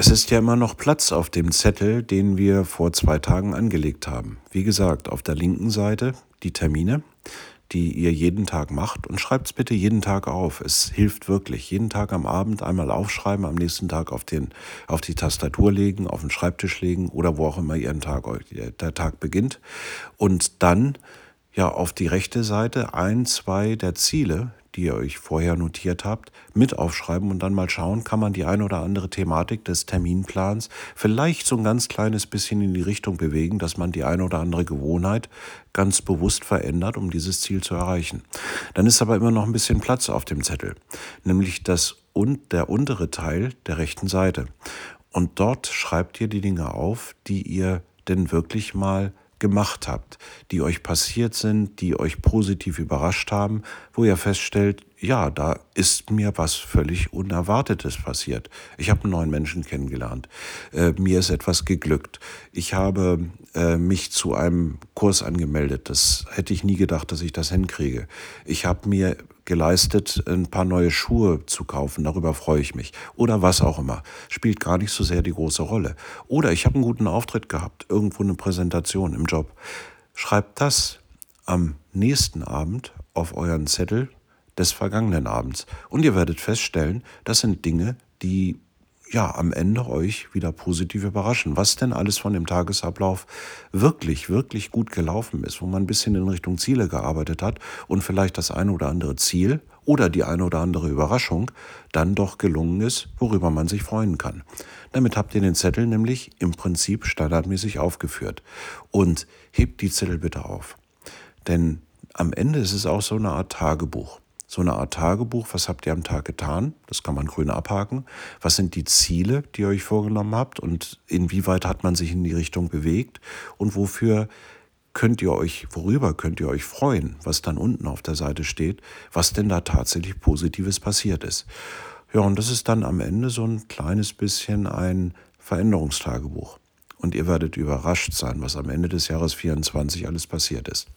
Es ist ja immer noch Platz auf dem Zettel, den wir vor zwei Tagen angelegt haben. Wie gesagt, auf der linken Seite die Termine, die ihr jeden Tag macht und schreibt es bitte jeden Tag auf. Es hilft wirklich. Jeden Tag am Abend einmal aufschreiben, am nächsten Tag auf, den, auf die Tastatur legen, auf den Schreibtisch legen oder wo auch immer Ihren Tag, der Tag beginnt. Und dann ja auf die rechte Seite ein, zwei der Ziele, die ihr euch vorher notiert habt, mit aufschreiben und dann mal schauen, kann man die ein oder andere Thematik des Terminplans vielleicht so ein ganz kleines bisschen in die Richtung bewegen, dass man die ein oder andere Gewohnheit ganz bewusst verändert, um dieses Ziel zu erreichen. Dann ist aber immer noch ein bisschen Platz auf dem Zettel, nämlich das und der untere Teil der rechten Seite. Und dort schreibt ihr die Dinge auf, die ihr denn wirklich mal gemacht habt, die euch passiert sind, die euch positiv überrascht haben, wo ihr feststellt, ja, da ist mir was völlig Unerwartetes passiert. Ich habe einen neuen Menschen kennengelernt. Äh, mir ist etwas geglückt. Ich habe äh, mich zu einem Kurs angemeldet. Das hätte ich nie gedacht, dass ich das hinkriege. Ich habe mir geleistet, ein paar neue Schuhe zu kaufen. Darüber freue ich mich. Oder was auch immer. Spielt gar nicht so sehr die große Rolle. Oder ich habe einen guten Auftritt gehabt. Irgendwo eine Präsentation im Job. Schreibt das am nächsten Abend auf euren Zettel des vergangenen Abends. Und ihr werdet feststellen, das sind Dinge, die ja am Ende euch wieder positiv überraschen. Was denn alles von dem Tagesablauf wirklich, wirklich gut gelaufen ist, wo man ein bisschen in Richtung Ziele gearbeitet hat und vielleicht das eine oder andere Ziel oder die eine oder andere Überraschung dann doch gelungen ist, worüber man sich freuen kann. Damit habt ihr den Zettel nämlich im Prinzip standardmäßig aufgeführt. Und hebt die Zettel bitte auf. Denn am Ende ist es auch so eine Art Tagebuch so eine Art Tagebuch. Was habt ihr am Tag getan? Das kann man grün abhaken. Was sind die Ziele, die ihr euch vorgenommen habt? Und inwieweit hat man sich in die Richtung bewegt? Und wofür könnt ihr euch, worüber könnt ihr euch freuen, was dann unten auf der Seite steht, was denn da tatsächlich Positives passiert ist? Ja, und das ist dann am Ende so ein kleines bisschen ein Veränderungstagebuch. Und ihr werdet überrascht sein, was am Ende des Jahres 24 alles passiert ist.